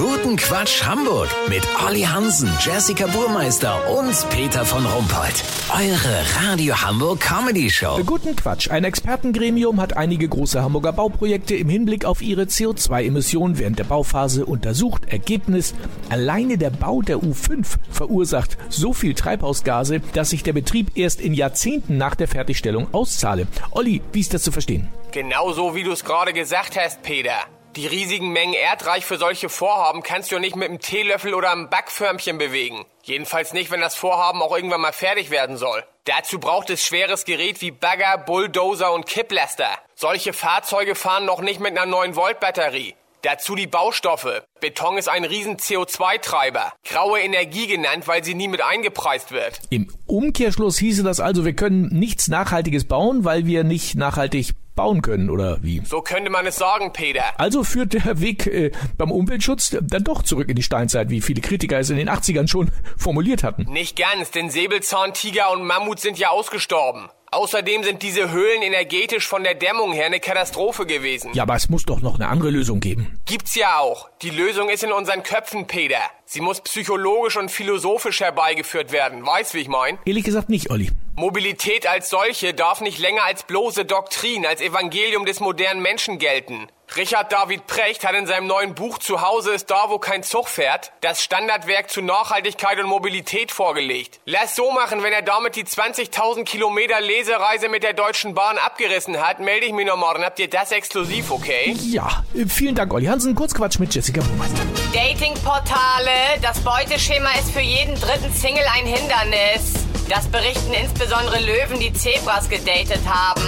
Guten Quatsch Hamburg mit Olli Hansen, Jessica Burmeister und Peter von Rumpold. Eure Radio Hamburg Comedy Show. Guten Quatsch. Ein Expertengremium hat einige große Hamburger Bauprojekte im Hinblick auf ihre CO2-Emissionen während der Bauphase untersucht. Ergebnis: Alleine der Bau der U5 verursacht so viel Treibhausgase, dass sich der Betrieb erst in Jahrzehnten nach der Fertigstellung auszahle. Olli, wie ist das zu verstehen? Genauso wie du es gerade gesagt hast, Peter. Die riesigen Mengen Erdreich für solche Vorhaben kannst du nicht mit einem Teelöffel oder einem Backförmchen bewegen. Jedenfalls nicht, wenn das Vorhaben auch irgendwann mal fertig werden soll. Dazu braucht es schweres Gerät wie Bagger, Bulldozer und Kipplaster. Solche Fahrzeuge fahren noch nicht mit einer 9-Volt-Batterie. Dazu die Baustoffe. Beton ist ein riesen CO2-Treiber. Graue Energie genannt, weil sie nie mit eingepreist wird. Im Umkehrschluss hieße das also, wir können nichts Nachhaltiges bauen, weil wir nicht nachhaltig bauen können, oder wie? So könnte man es sagen, Peter. Also führt der Weg äh, beim Umweltschutz dann doch zurück in die Steinzeit, wie viele Kritiker es in den 80ern schon formuliert hatten. Nicht ganz, denn Säbelzahntiger und Mammut sind ja ausgestorben. Außerdem sind diese Höhlen energetisch von der Dämmung her eine Katastrophe gewesen. Ja, aber es muss doch noch eine andere Lösung geben. Gibt's ja auch. Die Lösung ist in unseren Köpfen, Peter. Sie muss psychologisch und philosophisch herbeigeführt werden. Weißt, wie ich mein? Ehrlich gesagt nicht, Olli. Mobilität als solche darf nicht länger als bloße Doktrin, als Evangelium des modernen Menschen gelten. Richard David Precht hat in seinem neuen Buch Zuhause ist da, wo kein Zug fährt, das Standardwerk zu Nachhaltigkeit und Mobilität vorgelegt. Lass so machen, wenn er damit die 20.000 Kilometer Lesereise mit der Deutschen Bahn abgerissen hat, melde ich mich noch morgen. Habt ihr das exklusiv, okay? Ja, äh, vielen Dank, Olli Hansen. Kurzquatsch mit Jessica Burmeister. Datingportale. Das Beuteschema ist für jeden dritten Single ein Hindernis. Das berichten insbesondere Löwen, die Zebras gedatet haben.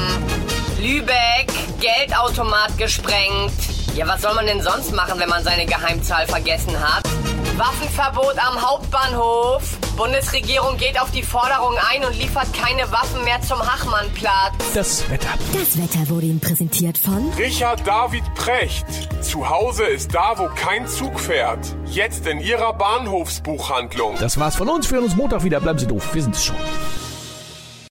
Lübeck, Geldautomat gesprengt. Ja, was soll man denn sonst machen, wenn man seine Geheimzahl vergessen hat? Waffenverbot am Hauptbahnhof. Bundesregierung geht auf die Forderung ein und liefert keine Waffen mehr zum Hachmannplatz. Das Wetter. Das Wetter wurde Ihnen präsentiert von Richard David Precht. Zu Hause ist da, wo kein Zug fährt. Jetzt in Ihrer Bahnhofsbuchhandlung. Das war's von uns. Wir hören uns Montag wieder. Bleiben Sie doof. Wir sind es schon.